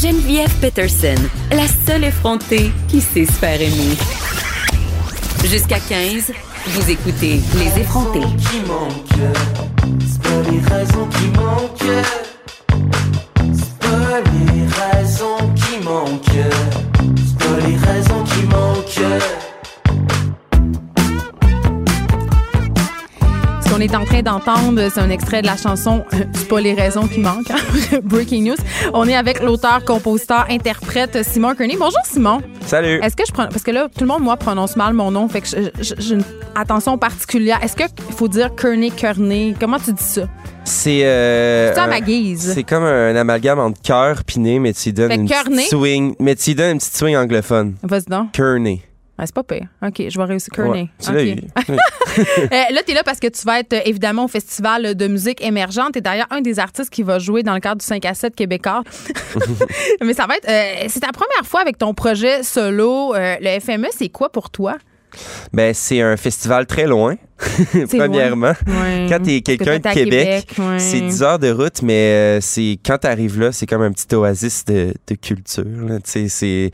Geneviève Peterson, la seule effrontée qui sait se faire aimer. Jusqu'à 15, vous écoutez Les effrontés. Qu'on est en train d'entendre, c'est un extrait de la chanson euh, C'est pas les raisons qui manquent. hein. Breaking news. On est avec l'auteur, compositeur, interprète Simon Kearney. Bonjour Simon. Salut. Est-ce que je prends parce que là tout le monde moi prononce mal mon nom, fait que j'ai une attention particulière. Est-ce que faut dire Kearney Kearney? Comment tu dis ça? C'est euh, un- ma guise. C'est comme un amalgame entre cœur puis nez, mais tu donnes une petite swing, mais tu donnes une petite swing anglophone. Vas-y donc. Kearney. Ah, c'est pas pire. OK, je vais réussir Kearney. Ouais. Euh, là, tu es là parce que tu vas être euh, évidemment au Festival de musique émergente. Tu es d'ailleurs un des artistes qui va jouer dans le cadre du 5 à 7 québécois. Mais ça va être. euh, c'est ta première fois avec ton projet solo. Euh, le FME, c'est quoi pour toi? Ben c'est un festival très loin. Premièrement, Ouais. quand t'es que quelqu'un de Québec, ouais. c'est 10 heures de route, mais euh, c'est quand t'arrives là, c'est comme un petit oasis de, de culture. là. C'est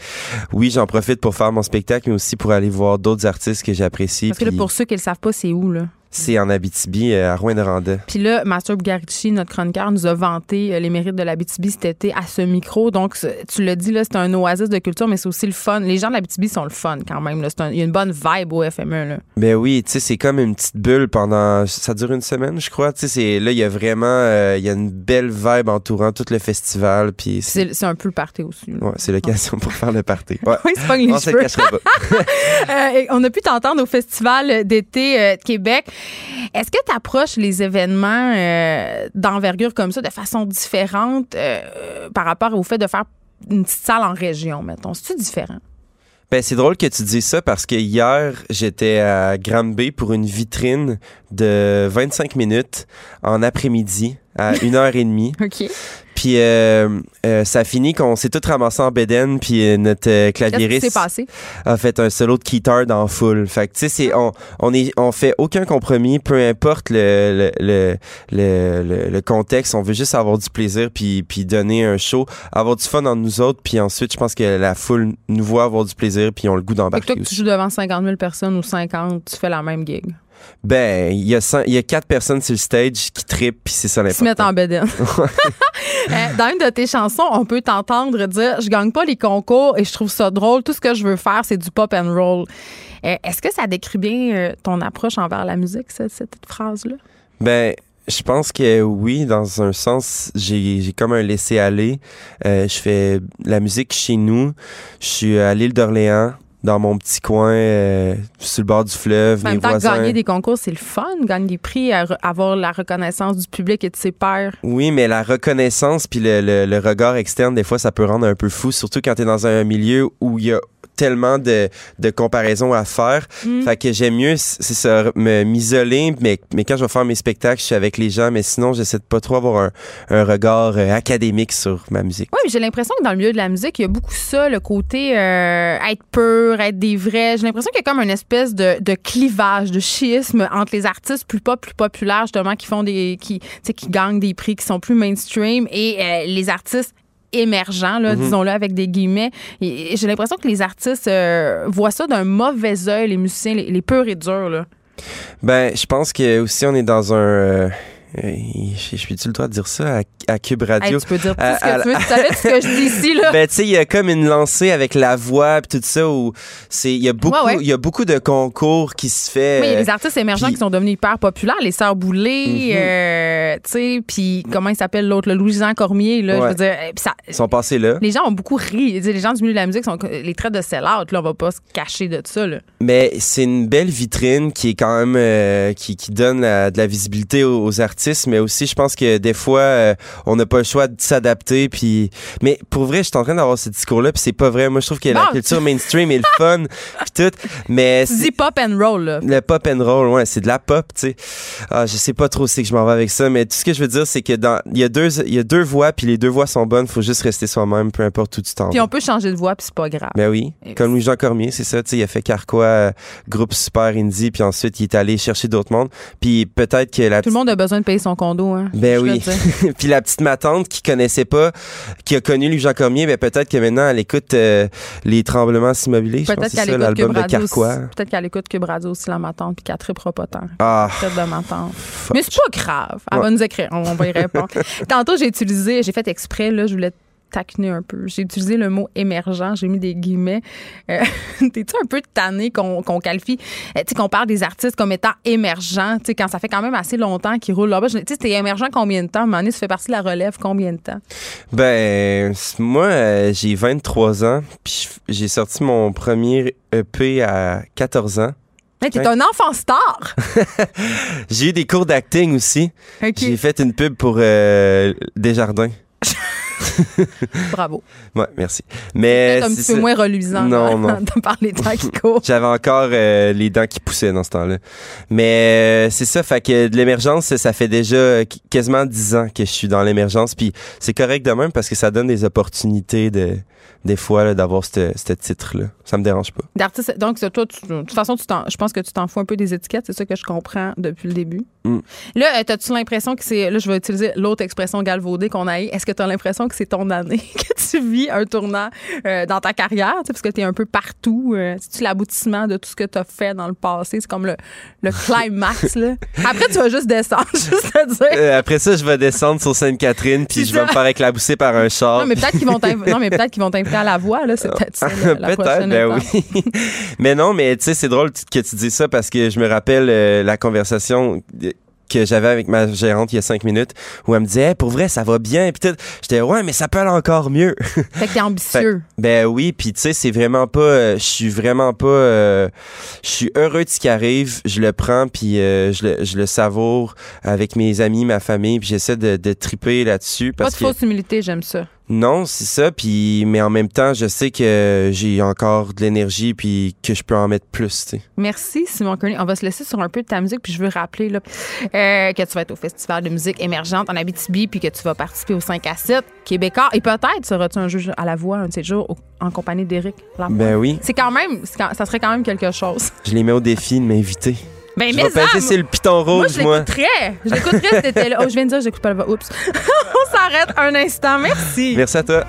oui, j'en profite pour faire mon spectacle, mais aussi pour aller voir d'autres artistes que j'apprécie. Parce que là, pour ceux qui ne le savent pas, c'est où, là? C'est en Abitibi, euh, à Rouyn-Noranda. Puis là, Master Bugarici, notre chroniqueur, nous a vanté euh, les mérites de la BTB cet été à ce micro. Donc, tu l'as dit, là, c'est un oasis de culture, mais c'est aussi le fun. Les gens de la BTB sont le fun quand même. là. Un- Il y a une bonne vibe au FME. Là. Ben oui, tu sais, c'est comme une petite bulle pendant. Ça dure une semaine, je crois. Tu sais, là, il y a vraiment. euh, Il y a une belle vibe entourant tout le festival. Puis c'est un peu le party aussi. là. ouais, c'est l'occasion pour faire le party. Ouais. Oui, c'est pas On se le cheveux. cachera pas. Euh, on a pu t'entendre au Festival d'été de Québec. Est-ce que tu approches les événements euh, d'envergure comme ça de façon différente euh, par rapport au fait de faire une petite salle en région, mettons? C'est-tu différent? Ben, c'est drôle que tu dises ça parce que hier, j'étais à Granby pour une vitrine de 25 minutes en après-midi à 1h30. OK. Puis euh, euh, ça a fini qu'on s'est tous ramassés en bédaine, puis euh, notre euh, qui clavieriste passé? a fait un solo de guitare dans full. Fait que tu sais, c'est on on est on fait aucun compromis, peu importe le le, le le le- contexte. On veut juste avoir du plaisir puis puis donner un show, avoir du fun entre nous autres, puis ensuite je pense que la foule nous voit avoir du plaisir puis ont le goût Fait que d'embarquer toi, que tu joues devant 50 000 personnes ou 50, tu fais la même gig? Ben il y a cent- il y a quatre personnes sur le stage qui trippent puis c'est ça Ils se mettent en l'important. dans une de tes chansons, on peut t'entendre dire Je gagne pas les concours et je trouve ça drôle. Tout ce que je veux faire, c'est du pop and roll. Euh, Est-ce que ça décrit bien euh, ton approche envers la musique, cette, phrase-là? Ben, je pense que oui, dans un sens, j'ai j'ai comme un laisser-aller. Euh, je fais la musique chez nous. Je suis à l'île d'Orléans, dans mon petit coin, euh, sur le bord du fleuve. En mes même temps, voisins. gagner des concours, c'est le fun. Gagner des prix, avoir la reconnaissance du public et de ses pairs. Oui, mais la reconnaissance puis le, le- le regard externe, des fois, ça peut rendre un peu fou, surtout quand tu es dans un milieu où il y a tellement de, de comparaisons à faire. Mm. Fait que j'aime mieux, c'est ça, me- m'isoler, mais, mais quand je vais faire mes spectacles, je suis avec les gens, mais sinon, j'essaie de pas trop avoir un, un regard euh, académique sur ma musique. Oui, mais j'ai l'impression que dans le milieu de la musique, il y a beaucoup ça, le côté euh, être être des vrais. J'ai l'impression qu'il y a comme une espèce de, de clivage, de schisme entre les artistes plus pop, plus populaires, justement, qui font des. qui, qui gagnent des prix, qui sont plus mainstream, et euh, les artistes émergents, là, disons-le avec des guillemets. Et, et j'ai l'impression que les artistes euh, voient ça d'un mauvais œil, les musiciens, les, les purs et durs. Là. Ben, je pense que aussi on est dans un. Euh, euh, je peux-tu le droit de dire ça à, à Cube Radio? Hey, tu peux dire tout À- ce que à- tu veux. Tu savais ce que je dis ici, là. Ben, tu sais, il y a comme une lancée avec la voix puis tout ça où c'est, il y a beaucoup, Ouais, ouais. il y a beaucoup de concours qui se fait. Oui, il y a euh, des artistes émergents qui sont devenus hyper populaires, les Sœurs Boulay, Mhm. euh, tu sais, puis comment il s'appelle l'autre, le Louis-Jean Cormier, là, je veux dire, euh, ça, Ils sont passés là. les gens ont beaucoup ri. Les gens du milieu de la musique sont les traits de sell-out, là, on va pas se cacher de ça, là. Mais c'est une belle vitrine qui est quand même euh, qui, qui donne la- de la visibilité aux, aux artistes mais aussi je pense que des fois euh, on n'a pas le choix de s'adapter. Puis, mais pour vrai, je suis en train d'avoir ce discours-là, puis c'est pas vrai. Moi, je trouve que la culture mainstream est le fun, puis tout. Mais dis pop and roll, là. le pop and roll, ouais, c'est de la pop, tu sais. Ah, je sais pas trop c'est que je m'en vais avec ça, mais tout ce que je veux dire, c'est que dans, il y a deux, il y a deux voix, puis les deux voix sont bonnes. Faut juste rester soi-même, peu importe où tu t'en Puis on peut changer de voix, puis c'est pas grave. Ben oui, Et- comme Louis-Jean Cormier, c'est ça, tu sais, il a fait Carquois, euh, groupe super indie, puis ensuite il est allé chercher d'autres mondes, puis peut-être que la Tout le monde a besoin de payer son condo, hein. Ben oui. puis la petite matante qui connaissait pas, qui a connu Louis-Jean Cormier, ben peut-être que maintenant elle écoute euh, les tremblements immobiliers, Peut-être qu'elle écoute l'album de. Carquois. Peut-être qu'elle écoute Cube Radio aussi, la matante, puis qu'elle tripera pas tant. Ah, de matante. Mais c'est pas grave. Elle Ouais. va nous écrire. On, on va y répondre. Tantôt, j'ai utilisé, j'ai fait exprès, là, je voulais taquiner un peu. J'ai utilisé le mot émergent, j'ai mis des guillemets. Euh, T'es-tu un peu tanné qu'on qu'on qualifie, euh, tu sais, qu'on parle des artistes comme étant émergents, tu sais, quand ça fait quand même assez longtemps qu'ils roulent là-bas? Tu sais, t'es émergent combien de temps? À ça fait partie de la relève combien de temps? Ben, moi, euh, j'ai 23 ans, puis j'ai sorti mon premier EP à 14 ans. Hey, t'es Ouais. un enfant star! J'ai eu des cours d'acting aussi. J'ai fait une pub pour euh, Desjardins. Bravo. Ouais, merci. Mais Peut-être un c'est petit peu moins reluisant Non, non. par les temps qui courent. J'avais encore euh, les dents qui poussaient dans ce temps-là. Mais euh, c'est ça, fait que de l'émergence, ça fait déjà qu- quasiment 10 ans que je suis dans l'émergence. Puis c'est correct de même parce que ça donne des opportunités de, des fois d'avoir ce titre-là. Ça me dérange pas. D'artiste, donc, c'est toi, tu- de toute façon, tu t'en- je pense que tu t'en fous un peu des étiquettes, c'est ça que je comprends depuis le début. Mm. Là, euh, as-tu l'impression que c'est. Là, je vais utiliser l'autre expression galvaudée qu'on a. Est-ce que tu as l'impression que c'est ton année, que tu vis un tournant euh, dans ta carrière, tu sais, parce que tu es un peu partout? Euh, C'est-tu l'aboutissement de tout ce que tu as fait dans le passé? C'est comme le, le climax, là. Après, tu vas juste descendre, juste te dire. Euh, après ça, je vais descendre sur Sainte-Catherine puis C'est je vais me faire éclabousser par un char. Non, mais peut-être qu'ils vont t'inviter à la voix, là. C'est peut-être ça, Peut-être, ben étape. oui. mais non, mais tu sais, c'est drôle que tu dis ça parce que je me rappelle la conversation que j'avais avec ma gérante il y a cinq minutes où elle me disait Hey, pour vrai ça va bien puis tout j'étais ouais mais ça peut aller encore mieux Fait que t'es ambitieux. ben oui puis tu sais c'est vraiment pas euh, je suis vraiment pas euh, je suis heureux de ce qui arrive je le prends puis euh, je, le, je le savoure avec mes amis ma famille puis j'essaie de, de triper là-dessus Pas de que fausse humilité, j'aime ça. Non, c'est ça. Puis, mais en même temps, je sais que j'ai encore de l'énergie puis que je peux en mettre plus. Merci, Simon Kearney. On va se laisser sur un peu de ta musique, puis je veux rappeler là, euh, que tu vas être au Festival de musique émergente en Abitibi, puis que tu vas participer au 5 à 7 Québécois. Et peut-être seras-tu un juge à la voix un de ces jours en compagnie d'Éric Lapointe? Ben oui, C'est quand même, quand- ça serait quand même quelque chose. je les mets au défi de m'inviter. Ben, Je mais vais passer sur le piton moi, rouge, je moi. l'écouterais. Je l'écouterais si t'étais là. Oh, je viens de dire, j'écoute pas le. Oups. On s'arrête un instant. Merci. Merci à toi.